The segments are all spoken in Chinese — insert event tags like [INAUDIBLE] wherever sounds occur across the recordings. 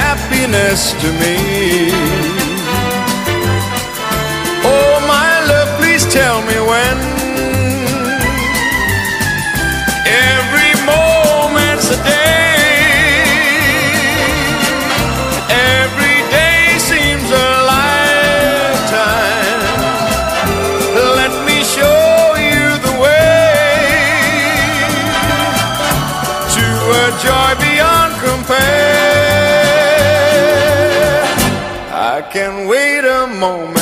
happiness to me. home.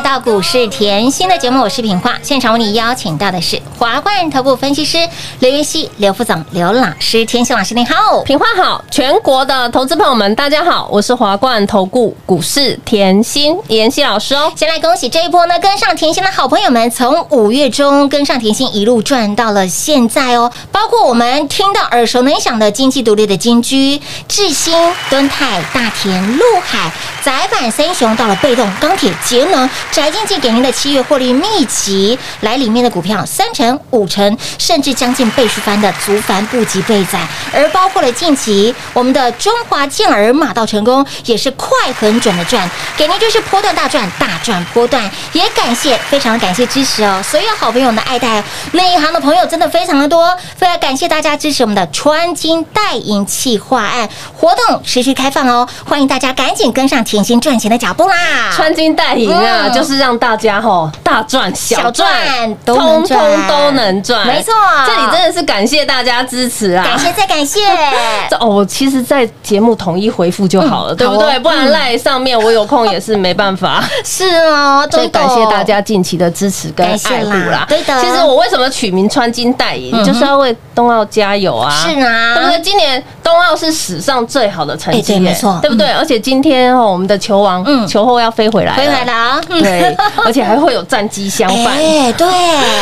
到股市甜心的节目，我是品化。现场为你邀请到的是华冠投顾分析师刘云熙、刘副总、刘老师。甜心老师您好，品花好，全国的投资朋友们，大家好，我是华冠投顾股市甜心妍希老师哦。先来恭喜这一波呢，跟上甜心的好朋友们，从五月中跟上甜心一路赚到了现在哦。包括我们听到耳熟能详的经济独立的金居、智新、敦泰、大田、陆海、宅板三雄，到了被动钢铁、节能、宅经济给您的七月获利秘籍，来里面的股票三成、五成，甚至将近倍数翻的足繁不及倍载，而包括了近期我们的中华健儿马到成功，也是快很准的赚，给您就是波段大赚，大赚波段，也感谢非常感谢支持哦，所有好朋友的爱戴，内行的朋友真的非常的多，非常感谢大家支持我们的穿金戴银企划案活动持续开放哦，欢迎大家赶紧跟上甜心赚钱的脚步啦！穿金戴银啊，嗯。就是让大家吼大赚小小赚赚，都能通赚通都能赚，没错这里真的是感谢大家支持啊！感谢再感谢，[LAUGHS] 这哦，其实，在节目统一回复就好了，嗯对不对？不然赖上面我有空也是没办法。[LAUGHS] 是哦，所以感谢大家近期的支持跟爱护啦。啦对的其实我为什么取名穿金戴银，嗯就是要为冬奥加油啊！是啊对不对？今年冬奥是史上最好的成绩没错对不对？而且今天哦，我们的球王嗯球后要飞回来，回来了。啊，嗯对，[LAUGHS] 而且还会有战机相伴。哎，对，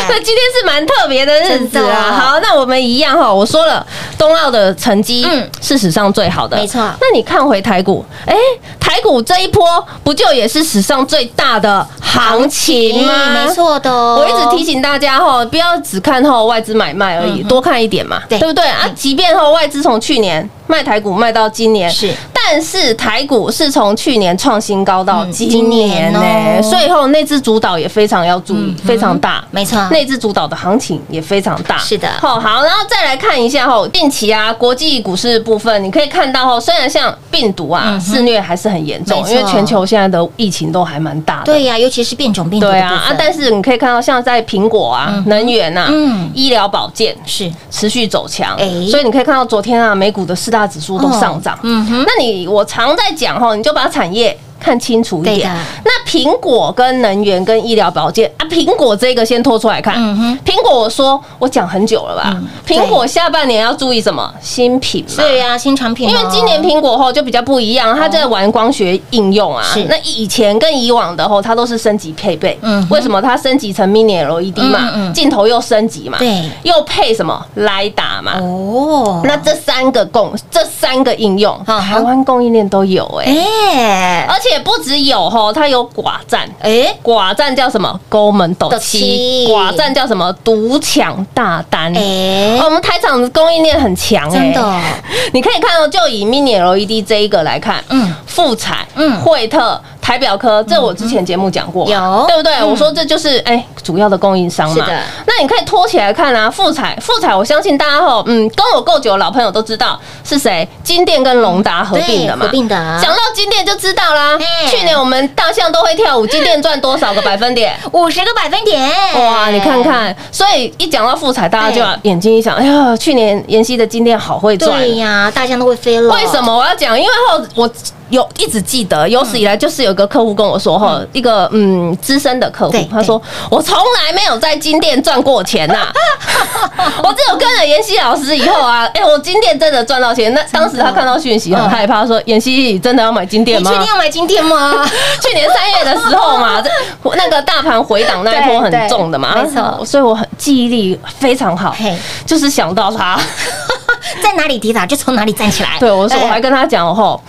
那今天是蛮特别的日子啊。好，那我们一样哈，我说了，冬奥的成绩嗯是史上最好的，没错那你看回台股，哎，台股这一波不就也是史上最大的行情吗？没。错的哦。我一直提醒大家哈，不要只看后外资买卖而已，多看一点嘛，对不对啊？即便哈外资从去年卖台股卖到今年，是。但是台股是从去年创新高到嗯今年呢、所以后内资主导也非常要注意，非常大。没错。内资主导的行情也非常大。是的。好好，然后再来看一下吼，近期啊，国际股市部分，你可以看到吼，虽然像病毒啊肆虐还是很严重因为全球现在的疫情都还蛮大的。对呀，尤其是变种病毒的对啊啊，但是你可以看到，像在苹果啊、能源啊、嗯。医疗保健是。持续走强，哎。所以你可以看到昨天啊，美股的四大指数都上涨。嗯哼，那你我常在讲哈，你就把产业看清楚一点。那苹果跟能源跟医疗保健啊，苹果这个先拖出来看。嗯哼苹果我说我讲很久了吧嗯？苹果下半年要注意什么？新品嘛。对呀，新产品哦，因为今年苹果后就比较不一样，它在玩光学应用啊是。那以前跟以往的后，它都是升级配备。嗯为什么它升级成 Mini LED 嘛嗯嗯？镜头又升级嘛？对又配什么雷达嘛？哦，那这三个供这三个应用，台湾供应链都有哎、哎而且不只有吼，它有寡占。哎，寡占叫什么？勾门斗斗七七。寡占叫什么？独抢大单。哎哦我们台厂的供应链很强哎，真的，[LAUGHS] 你可以看到，就以 Mini LED 这一个来看，嗯嗯，富彩，嗯嗯，惠特。台表科，这我之前节目讲过嘛，有对不对？嗯我说这就是哎主要的供应商嘛。那你可以拖起来看啊，富彩，富彩，我相信大家吼，嗯，跟我够久的老朋友都知道是谁，金店跟隆达合并的嘛。合并的讲到金店就知道啦。去年我们大象都会跳舞，金店赚多少个百分点？五十个百分点，哇，你看。看，所以一讲到富彩，大家就要眼睛一想，哎呀，去年妍希的金店好会赚。对呀，大象都会飞了。为什？么我要讲？因为后我有一直记得，有史以来就是有个客户跟我说，哈，一个嗯资深的客户，他说我从来没有在金店赚过钱呐，我只有跟了妍希老师以后啊，哎，我金店真的赚到钱。那当时他看到讯息很害怕，说妍希你真的要买金店吗你确？定要买金店吗？去年三月的时候嘛，那个大盘回档那一波很重的嘛，没错所以我很记忆力非常好，就是想到他。在哪里跌倒就从哪里站起来。对，我说我还跟他讲吼，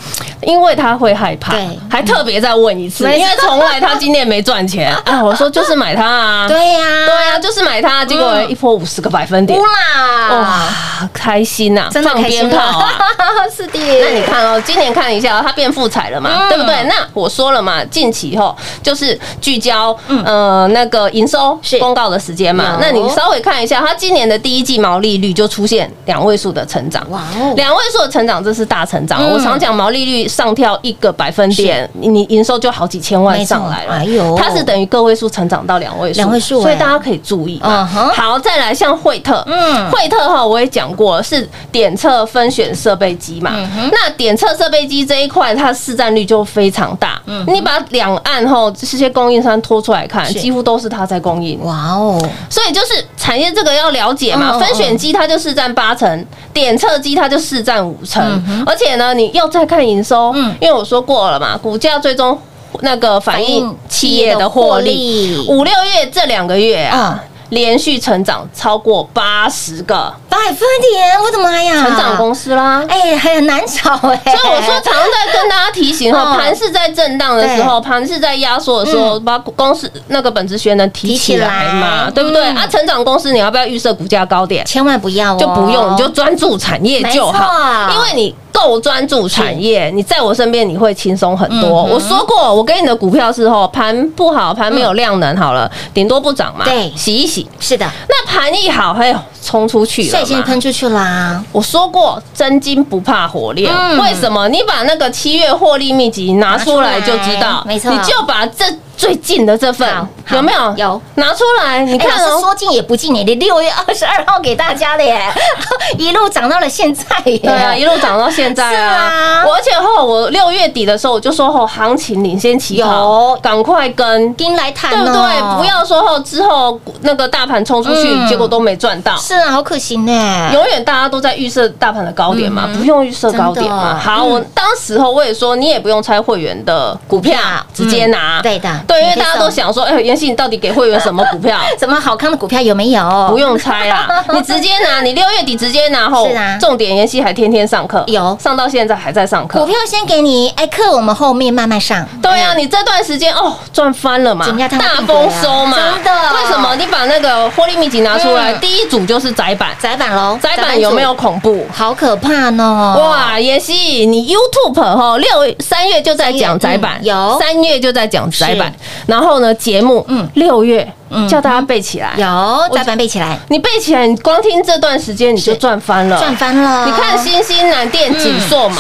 因为他会害怕对，还特别再问一次，因为从来他今年没赚钱 [LAUGHS] 啊。我说就是买它啊，对呀，对啊，就是买它，结果嗯一波五十个百分点哇，开心呐，真的放开心鞭炮啊！[LAUGHS] 是的。那你看哦，今年看一下哦，它变富彩了嘛，嗯对不对？那我说了嘛，近期后就是聚焦呃那个营收公告的时间嘛。那你稍微看一下，它今年的第一季毛利率就出现两位数的成长。哇哦，两位数的成长，这是大成长。嗯我常讲毛利率上跳一个百分点，你你营收就好几千万上来了。哎呦。它是等于个位数成长到两位数，两位数哎。所以大家可以注意好，再来像惠特，嗯。惠特哈我也讲过是点测分选设备机嘛。嗯那点测设备机这一块，它市占率就非常大。嗯你把两岸哈这些供应商拖出来看，几乎都是它在供应。哇哦，所以就是产业这个要了解嘛，分选机它就市占八成，点测机它就市占五成，而且呢，你要再看营收，嗯。因为我说过了嘛，股价最终那个反映企业的获利，五六月这两个月啊。连续成长超过八十个。百分点，我的妈呀！成长公司啦，哎，还很难找哎。所以我说，常常在跟大家提醒哈，嗯盘是在震荡的时候，盘是在压缩的时候，把公司那个本质学能提起来嘛，对不对？嗯。啊，成长公司你要不要预设股价高点？千万不要哦，就不用，你就专注产业就好。因为你够专注产业，你在我身边你会轻松很多。嗯我说过，我给你的股票是后盘不好，盘没有量能好了，顶多不涨嘛，对洗一洗。是的，那盘一好，哎呦，冲出去了率先嘛。喷出去啦。我说过，真金不怕火炼。嗯为什么？你把那个七月获利秘籍拿出来就知道，没错你就把这最近的这份有没有有拿出来？你哎，看哦，老师说近也不近耶，你六月二十二号给大家的耶，[LAUGHS] 一路涨到了现在耶。对啊，[LAUGHS] 一路涨到现在是啊而且后我六月底的时候我就说后行情领先起跑有，赶快跟，跟来谈对不哦对？不要说后之后那个大盘冲出去，嗯结果都没赚到。是啊，好可惜呢。永远大家都在预设大盘的高点嘛，嗯不用预设高点嘛。好，嗯我当时候我也说，你也不用猜会员的股票，直接拿。嗯对的对，因为大家都想说，哎，妍希你到底给会员什么股票？[LAUGHS] 什么好康的股票有没有？不用猜啦，[LAUGHS] 你直接拿，你六月底直接拿后，是啊。重点妍希还天天上课，有。上到现在还在上课。股。票先给你，哎，课我们后面慢慢上。对啊，你这段时间哦赚翻了嘛大丰收嘛，真的。为什么？你把那个获利秘籍拿出来，嗯。第一组就是窄板，窄板喽，窄板有没有恐怖？好可怕呢？哇，妍希，你 YouTube 哈六三月就在讲窄板，嗯有。三月就在讲窄板。是，然后呢节目嗯。六月嗯。叫大家背起来，有再翻背起来，你背起来，你光听这段时间你就赚翻了，赚翻了。你看新兴南电锦硕嘛，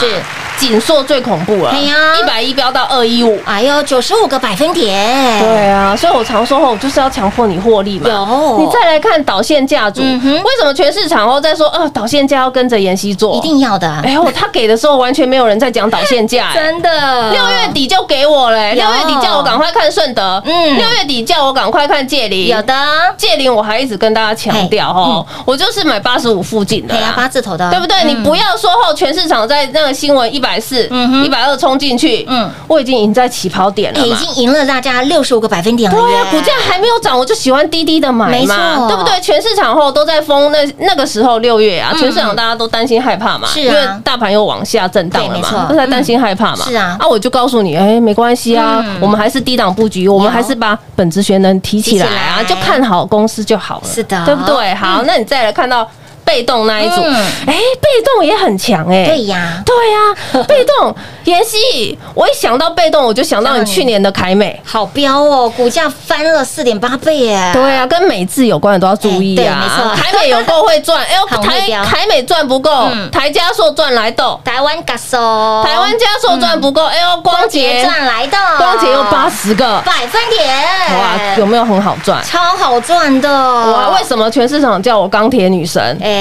锦硕最恐怖了，对呀。一百一飙到二一五。哎呦，九十五个百分点，对啊，所以我常说后就是要强迫你获利嘛。有。你再来看导线架组，为什么全市场后在说，呃，导线架要跟着妍希做？一。定要的，哎呦，他给的时候完全没有人在讲导线价，[LAUGHS] 哎。真的。六月底就给我嘞，六月底叫我赶快看顺德，嗯。六月底叫我赶快看界林，有的，借零我还一直跟大家强调哦，我就是买八十五附近的对啊，八字头的，对不对？你不要说后全市场在那个新闻一百四、一百二冲进去，嗯。嗯，我已经赢在起跑点了已。经赢了大家六十五个百分点了对呀，股价还没有涨，我就喜欢低低的买没嘛，错。对不对？全市场后都在封，那那个时候六月啊，全市场大家都担心害怕嘛，是啊。因为大盘又往下震荡了嘛，都在担心害怕嘛。是啊。啊，我就告诉你，哎，没关系啊嗯，我们还是低档布局，我们还是把本职学能提起来来就看好公司就好了，是的对不对？好，那你再来看到被动那一组，嗯。哎，被动也很强哎，对呀，对呀、[LAUGHS] 被动。妍希，我一想到被动，我就想到你去年的凯美。好标哦，股价翻了四点八倍耶，对啊，跟美字有关的都要注意啊。哎对没错。凯美有够会赚，哎呦，台凯美赚不够嗯，台加硕赚来豆，台湾嘎收，台湾加硕赚不够，哎呦，光光捷捷赚来豆，光捷又八十个，百分点，哇，有没有很好赚？超好赚的？哇，为什么全市场叫我钢铁女神？哎，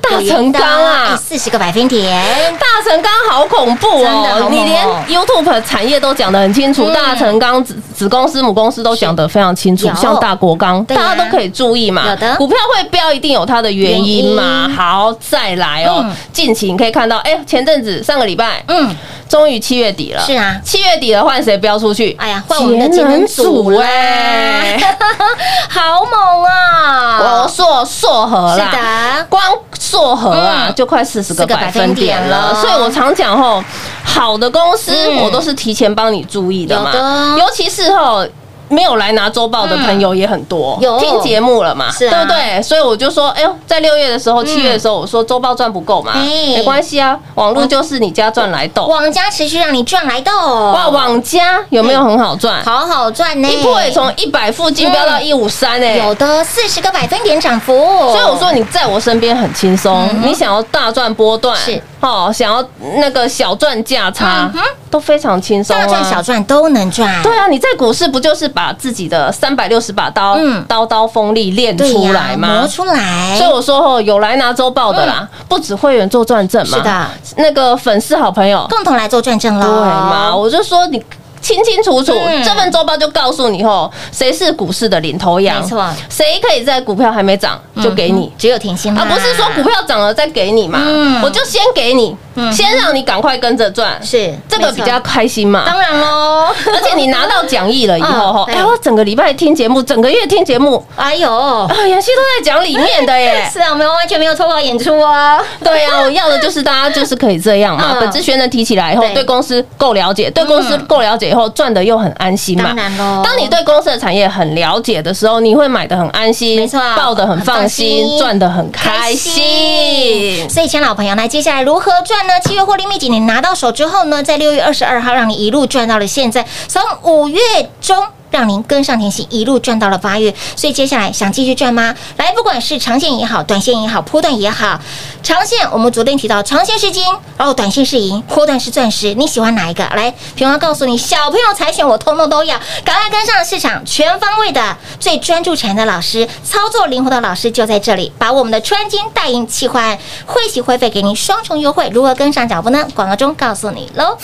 大成钢啊。四十个百分点，大成钢好恐怖哦，哦你连 YouTube 产业都讲得很清楚，嗯。大成钢子子公司、母公司都讲得非常清楚，像大国钢，大家都可以注意嘛。有的。股票会飙，一定有它的原因嘛。因。好，再来哦嗯，近期你可以看到，哎，前阵子上个礼拜，嗯，终于七月底了，是啊。七月底了，换谁飙出去？哎呀，换我们的节能组啦，哎，[LAUGHS] 好猛啊！我硕硕和是啦。的，光硕和啊，嗯。就快四十个百分点了，了所以我常讲吼，好的公司嗯我都是提前帮你注意的嘛，尤其是吼。没有来拿周报的朋友也很多，有。听节目了嘛，是啊。对不对？所以我就说，哎呦，在六月的时候、七月的时候，我说周报赚不够嘛，哎。没关系啊，网络就是你家赚来豆。网家持续让你赚来的哇，哦，网家有没有很好赚？好好赚呢，一波也从一百附近飙到一五三哎，有的四十个百分点涨幅，所以我说你在我身边很轻松，你想要大赚波段是哦，想要那个小赚价差都非常轻松啊。大赚小赚都能赚，对啊，你在股市不就是把自己的三百六十把刀嗯刀刀锋利练出来吗磨？出来，所以我说哦，有来拿周报的啦，不止会员做转正嘛，是的，那个粉丝好朋友共同来做转正喽，对嘛？我就说你。清清楚楚，嗯。这份周报就告诉你吼，谁是股市的领头羊，没错。谁可以在股票还没涨就给你。嗯，只有甜心啦，而不是说股票涨了再给你嘛，嗯。我就先给你，先让你赶快跟着赚，是这个比较开心嘛。当然喽，[LAUGHS] 而且你拿到讲义了以后，哈，[LAUGHS] 嗯哎，我整个礼拜听节目，整个月听节目，哎呦。啊，妍希都在讲里面的耶。[LAUGHS] 是啊，我们完全没有错过演出哦。对啊、我要的就是大家就是可以这样嘛，嗯。本质学能提起来以后，对。对公司够了解，对公司够了解以后，赚的又很安心嘛。当然喽当你对公司的产业很了解的时候，你会买的很安心，没错抱的很放心，赚的很开心。所以，亲爱老朋友，那接下来如何赚呢？七月获利秘籍你拿到手之后呢，在六月二十二号让你一路赚到了现在，从五月中。让您跟上甜心，一路赚到了八月，所以接下来想继续赚吗？来，不管是长线也好，短线也好，波段也好，长线我们昨天提到长线是金，然后短线是银，波段是钻石，你喜欢哪一个？来，平花告诉你，小朋友才选，我通通都要，赶快跟上市场全方位的最专注产业的老师，操作灵活的老师就在这里，把我们的穿金戴银企划会息会费给您双重优惠，如何跟上脚步呢？广告中告诉你喽。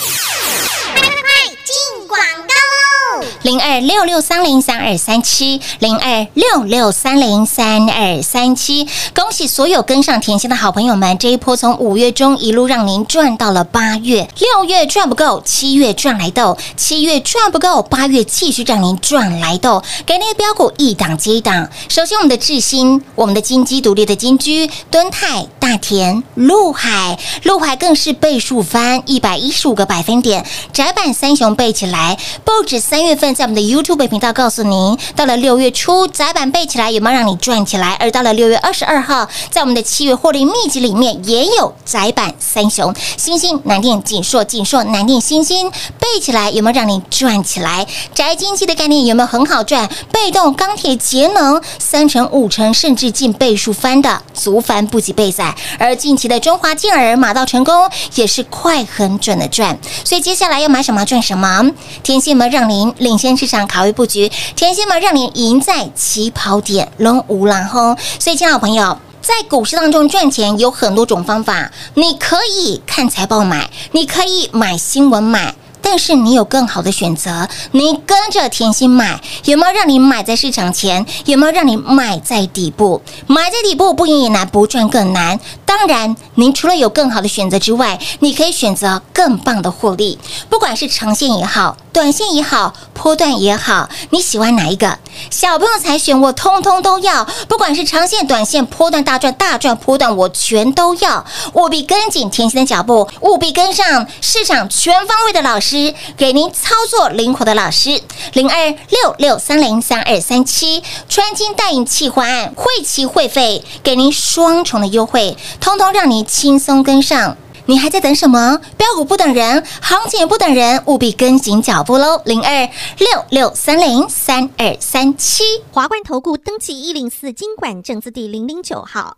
零二六六三零三二三七，零二六六三零三二三七。恭喜所有跟上甜心的好朋友们，这一波从五月中一路让您赚到了八月，六月赚不够，七月赚来豆，七月赚不够，八月继续让您赚来豆，给您的标股一档接一档。首先，我们的智新，我们的金鸡独立的金居，敦泰、大田、陆海，陆海更是倍数翻一百一十五个百分点，窄板三雄背起来，不止三月份在我们的 YouTube 频道告诉您，到了六月初窄板背起来有没有让你赚起来？而到了六月二十二号，在我们的七月获利秘籍里面也有窄板三雄，星星、南电、锦硕、锦硕、南电、星星背起来有没有让你赚起来？宅经济的概念有没有很好赚？被动钢铁节能三成、五成甚至近倍数翻的，足翻不及倍仔。而近期的中华健儿马到成功也是快很准的赚，所以接下来要买什么赚什么。天线们让您领先市场，卡位布局；天线们让您赢在起跑点，龙无狼轰。所以，亲爱的朋友。在股市当中赚钱有很多种方法，你可以看财报买，你可以买新闻买。但是你有更好的选择，你跟着甜心买，有没有让你买在市场前？有没有让你买在底部？买在底部不赢也难，不赚更难。当然，您除了有更好的选择之外，你可以选择更棒的获利，不管是长线也好，短线也好，波段也好，你喜欢哪一个？小朋友才选，我通通都要，不管是长线、短线、波段大赚、大赚波段，我全都要。务必跟紧甜心的脚步，务必跟上市场全方位的老师。给您操作灵活的老师，零二六六三零三二三七，穿金戴银企划案，会期会费给您双重的优惠，通通让您轻松跟上。你还在等什么？标股不等人，行情也不等人，务必跟紧脚步喽！零二六六三零三二三七，华冠投顾登记一零四经管证字第零零九号，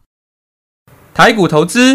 台股投资，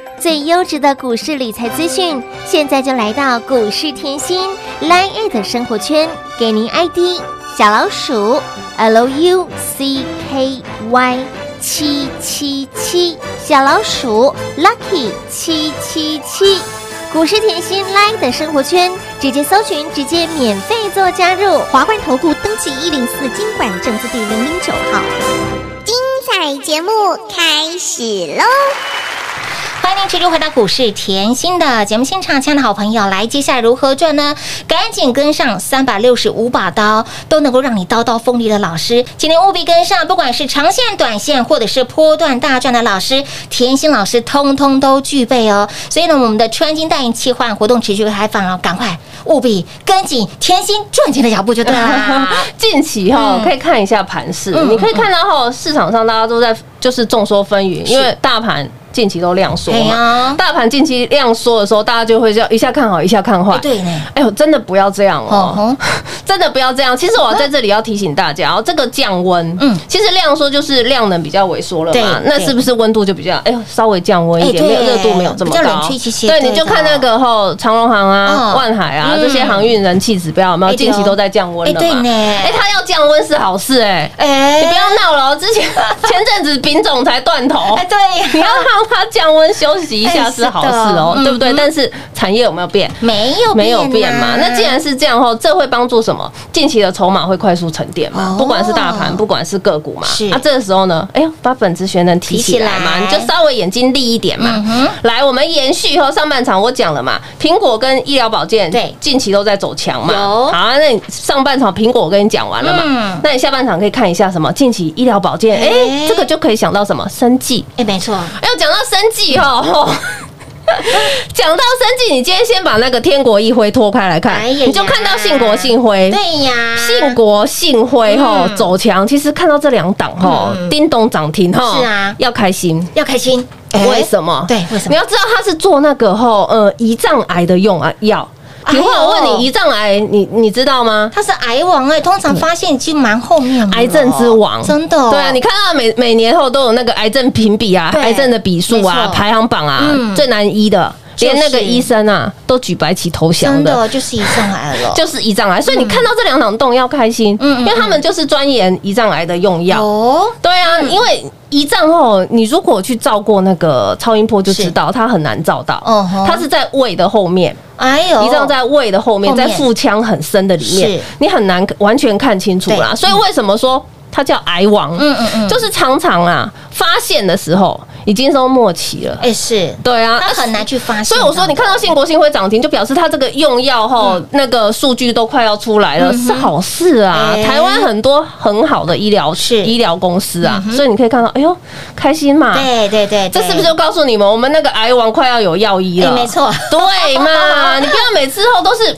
最优质的股市理财资讯，现在就来到股市甜心 Line 的生活圈，给您 ID 小老鼠 L U C K Y 七七七，小老鼠 Lucky 七七七。股市甜心 Line 的生活圈，直接搜寻，直接免费做加入。华冠投顾登记一零四经管证字第零零九号。精彩节目开始喽！欢迎您持续回到股市甜心的节目现场，亲爱的好朋友，来，接下来如何赚呢？赶紧跟上三百六十五把刀，都能够让你刀刀锋利的老师，今天务必跟上，不管是长线、短线，或者是波段大赚的老师，甜心老师通通都具备哦。所以呢，我们的穿金戴银切换活动持续开放哦，赶快务必跟紧甜心赚钱的脚步就对了。[LAUGHS] 近期哈、嗯可以看一下盘势，嗯你可以看到哈市场上大家都在就是众说纷纭，因为大盘近期都量缩嘛，大盘近期量缩的时候，大家就会叫一下看好，一下看坏。哎。对呢，哎呦，真的不要这样哦。哦，[LAUGHS] 真的不要这样。其实我在这里要提醒大家哦，这个降温，嗯。嗯，其实量缩就是量能比较萎缩了嘛，那是不是温度就比较哎呦稍微降温一点，没有热度没有这么高。对，你就看那个吼长荣航嗯啊、万海啊嗯。这些航运人气指标有没有？近期都在降温了嘛？哎对呢。哎，它要降温是好事哎。哎。你不要闹了哦，之前 [LAUGHS] 前阵子品种才断头，哎对。呀 [LAUGHS] 你要让它降温休息一下是好事哦的，对不对嗯？但是产业有没有变？没有没有变嘛？啊那既然是这样后，这会帮助什么？近期的筹码会快速沉淀嘛哦？不管是大盘，不管是个股嘛。是那这个时候呢，哎呦，把本职学能提起来嘛，你就稍微眼睛利一点嘛。来，我们延续后上半场我讲了嘛，苹果跟医疗保健对近期都在走强嘛。有好啊，那你上半场苹果我跟你讲完了嘛，嗯那你下半场可以看一下什么？近期医疗保健，哎、哎这个就可以想到什么？生计。哎，没错，哎，我讲到生计哈，吼 [LAUGHS] 讲到生计，你今天先把那个天国一辉拖开来看，你就看到信国信辉。对呀，信国信辉吼嗯。走强，其实看到这两档吼嗯。叮咚涨停吼，是啊。要开心。要开心，为什么？对为什么？你要知道他是做那个吼呃胰脏癌的用啊药。哎呦。平话我问你，胰脏癌你你知道吗？他是癌王哎，通常发现已经蛮后面了，癌症之王，真的哦，对啊，你看到每每年后都有那个癌症评比啊，癌症的比数啊排行榜啊嗯，最难医的，连那个就是医生啊都举白旗投降真的。就是胰脏癌了，[LAUGHS] 就是胰脏癌，所以你看到这两档洞要开心，因为他们就是钻研胰脏癌的用药。哦，对啊，因为胰脏后，你如果去照过那个超音波，就知道它很难照到。嗯，它是在胃的后面，哎呦，胰脏在胃的后面，在腹腔很深的里面，你很难完全看清楚啦。所以为什么说它叫癌王？嗯嗯嗯，就是常常啊，发现的时候已经都末期了。哎是，对啊，他很难去发现，所以我说，你看到信国信会涨停，就表示它这个用药后那个数据都快要出来了，是好事啊。哎台湾很多很好的医疗是医疗公司啊，所以你可以看到，哎呦，开心嘛。对对对，对这是不是就告诉你们，我们那个癌王快要有药医了？哎没错对嘛？[LAUGHS] 你不要每次后都是一。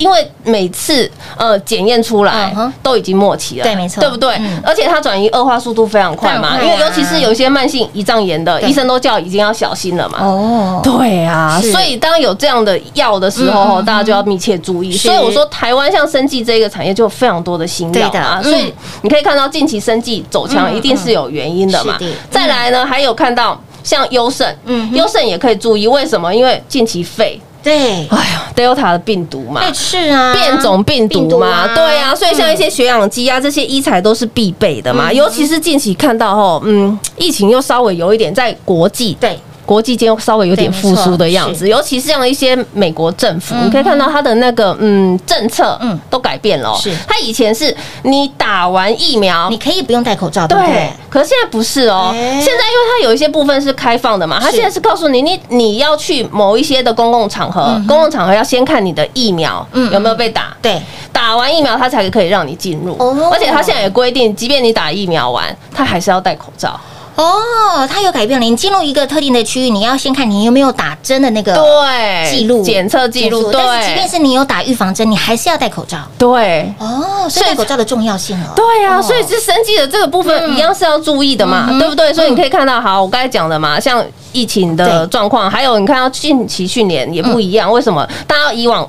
因为每次呃检验出来嗯都已经末期了，对没错。对不对？嗯？而且它转移恶化速度非常快嘛，因为尤其是有一些慢性胰脏炎的，对。医生都叫已经要小心了嘛。哦，对啊，所以当有这样的药的时候，大家就要密切注意。所以我说，台湾像生技这个产业就有非常多的新药啊，所以你可以看到近期生技走强，嗯一定是有原因的嘛。再来呢，还有看到像优胜嗯，哼。优胜也可以注意，为什么？因为近期肺，对，哎呀，Delta 的病毒嘛。对是啊，变种病毒嘛，啊对啊，所以像一些血氧机啊，这些医材都是必备的嘛。嗯尤其是近期看到哦，嗯，疫情又稍微有一点在国际对国际间稍微有点复苏的样子，尤其是像一些美国政府，嗯你可以看到它的那个嗯政策都改变了哦。是它以前是你打完疫苗你。可以不用戴口罩，对不对对？，可是现在不是哦。哎现在因为它有一些部分是开放的嘛，它是现在是告诉你，你你要去某一些的公共场合，公共场合要先看你的疫苗嗯有没有被打，对，打完疫苗它才可以让你进入哦。而且它现在也规定，即便你打疫苗完，它还是要戴口罩。哦，它有改变了。你进入一个特定的区域，你要先看你有没有打针的那个对，记录、检测记录，对。但是即便是你有打预防针，你还是要戴口罩。对。哦，所以戴口罩的重要性了。对啊，哦所以是生计的这个部分一样是要注意的嘛，嗯对不对？所以你可以看到，好，我刚才讲的嘛，像疫情的对状况，还有你看到近期去年也不一样，为什么？大家以往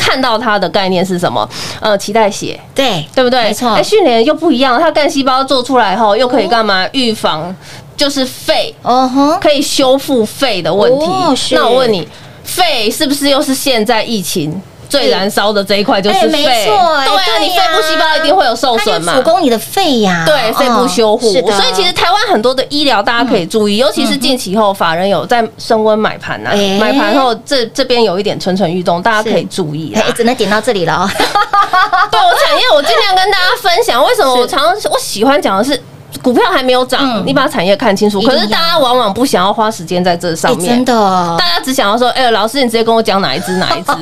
看到它的概念是什么？呃，脐带血，对对不对？没错哎，训练又不一样，它干细胞做出来后，又可以干嘛？预防就是肺哦哼，可以修复肺的问题那我问你，肺是不是又是现在疫情？最燃烧的这一块就是哎肺，没错哎对啊，你肺部细胞一定会有受损嘛主攻你的肺呀，对，肺部修护。哦所以其实台湾很多的医疗，大家可以注意，尤其是近期后，法人有在升温买盘呐哎，买盘后这这边有一点蠢蠢欲动，大家可以注意啦哎，。只能点到这里了哦。[LAUGHS] 对我产业，我尽量跟大家分享。为什么我常常我喜欢讲的是？股票还没有涨嗯，你把产业看清楚。可是大家往往不想要花时间在这上哎，面真，的大，家只想要说，哎，老师你直接跟我讲哪一只哪一只。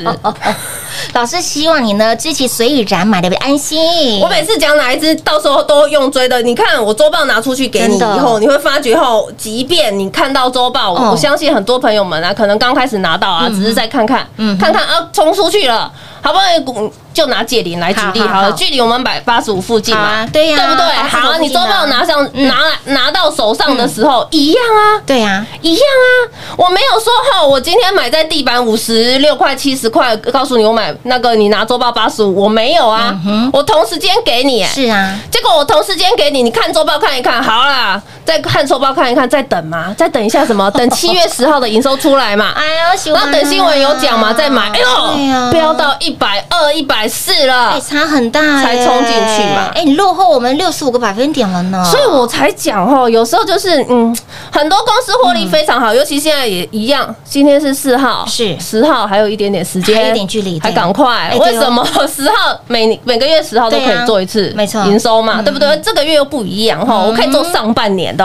[LAUGHS] 老师希望你呢知其所以然，买的安心。我每次讲哪一只，到时候都用追的。你看我周报拿出去给你以后，你会发觉后，即便你看到周报，哦我相信很多朋友们啊，可能刚开始拿到啊，只是在看看，看看啊，冲出去了，好不容易股就拿借零来举例好了，距离我们百八十五附近嘛啊，对呀对不对？好，你周报啊拿上嗯。拿拿到手上的时候一样啊。对呀，一样啊，我没有说哈，我今天买在地板五十六块、七十块，告诉你我买那个你拿周报八十五，我没有啊，我同时间给你、哎。是啊，结果我同时间给你，你看周报看一看，好啦，再看收报看一看，再等嘛，再等一下什么？[LAUGHS] 等七月十号的营收出来嘛。哎呀，喜欢啊然后等新闻有讲嘛，再买。哎呦，飙到一百二、一百四哎，了。差很大，才冲进去嘛哎，你落后我们六十五个百分点了呢。所以我才讲哦，有时候就是嗯，很多公司获利非常好，尤其现在也一样。今天是四号，是十号，还有一点点时间，还有一点距离还赶快为什么 [LAUGHS] 十号每每个月十号都可以做一次？没错营收嘛，嗯对不对？这个月又不一样哈，我可以做上半年的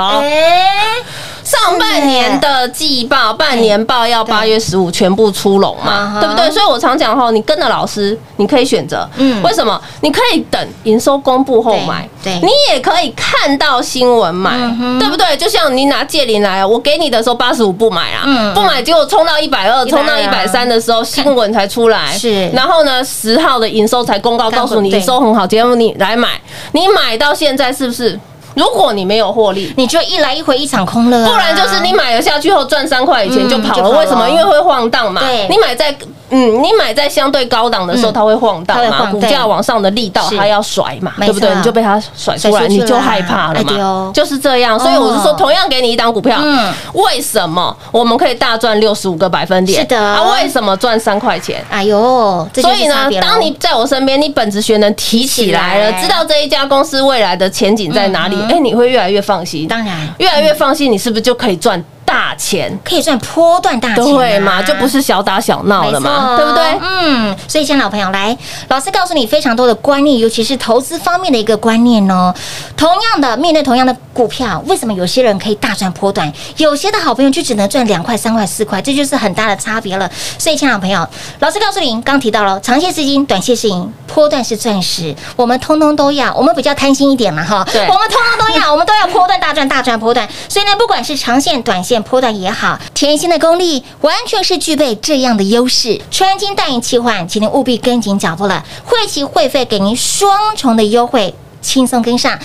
上半年的季报、半年报要对。八月十五全部出笼啊嘛哈，对不对？所以我常讲哈，你跟着老师，你可以选择，嗯。为什么？你可以等营收公布后买，对对。你也可以看到新闻买嗯，对不对？就像你拿借零来，我给你的时候八十五不买啊嗯，不买，结果冲到一百二，120冲到一百三的时候，新闻才出来，是。然后呢，十号的营收才公告，告诉你对。营收很好，节目你来买，你买到现在是不是？如果你没有获利，你就一来一回一场空了啊，不然就是你买了下去后赚三块以前就跑了，嗯就跑了为什么？因为会晃荡嘛。对你买在嗯，你买在相对高档的时候，嗯它会晃荡嘛，股价往上的力道它要甩嘛，对不对？你就被它甩出来，你就害怕了嘛，就是这样。所以我是说，哦同样给你一档股票嗯，为什么我们可以大赚六十五个百分点？是的。啊，为什么赚三块钱？哎呦，所以呢当你在我身边，你本职学能提起来了知道这一家公司未来的前景在哪里嗯，哎，你会越来越放心。当然。越来越放心，你是不是就可以赚大钱？可以赚波段大钱啊，对嘛，就不是小打小闹了嘛，对不对？嗯，所以，亲爱的老朋友，来，老师告诉你非常多的观念，尤其是投资方面的一个观念哦。同样的，面对同样的股票，为什么有些人可以大赚波段，有些的好朋友就只能赚两块、三块、四块，这就是很大的差别了。所以，亲爱的朋友，老师告诉您，刚提到了长线资金，短线是银，波段是钻石，我们通通都要，我们比较贪心一点嘛，哈，我们通通都要，我们都要波段大赚、大赚波段。所以呢，不管是长线、短线、波段也好，甜心的功力完全是具备这样的优势。穿金戴银切换，请您务必跟紧脚步了，会期会费给您双重的优惠。轻松跟上，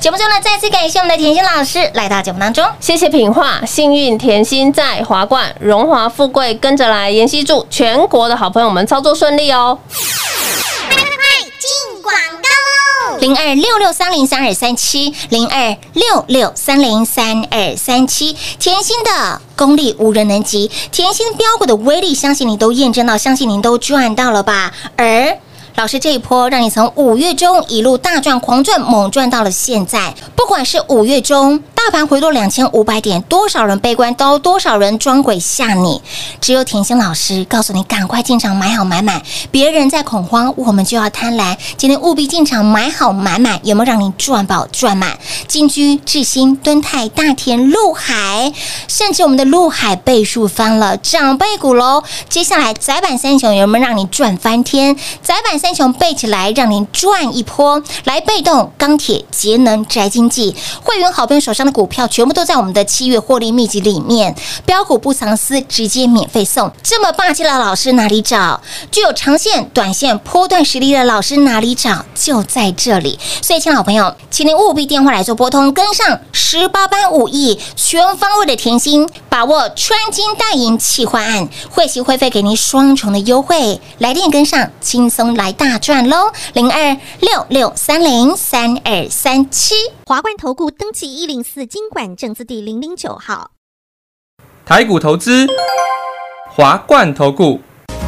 节目中呢，再次感谢我们的甜心老师来到节目当中。谢谢品画，幸运甜心在华冠，荣华富贵跟着来。妍希祝全国的好朋友们操作顺利哦。快进广告喽！零二六六三零三二三七，零二六六三零三二三七，甜心的功力无人能及，甜心标股的威力，相信你都验证到，相信您都赚到了吧？而老师这一波让你从五月中一路大赚、狂赚、猛赚到了现在，不管是五月中大盘回落两千五百点，多少人悲观，都多少人装鬼吓你，只有甜心老师告诉你赶快进场买好买满，别人在恐慌，我们就要贪婪。今天务必进场买好买满，有没有让你赚饱赚满？金居、智新、敦泰、大田、陆海，甚至我们的陆海倍数翻了，长辈股喽。接下来窄板三雄有没有让你赚翻天？窄板三雄背起来，让您赚一波。来，被动、钢铁、节能、宅经济，会员好朋友手上的股票全部都在我们的七月获利秘籍里面，标股不藏私，直接免费送。这么霸气的老师哪里找？具有长线、短线、波段实力的老师哪里找？就在这里。所以，亲爱好朋友，请您务必电话来做拨通，跟上十八般武艺，全方位的甜心，把握穿金戴银企划案，会期会费给您双重的优惠，来电跟上，轻松来大赚喽！零二六六三零三二三七。华冠投顾登记一零四经管证字第零零九号。台股投资，华冠投顾。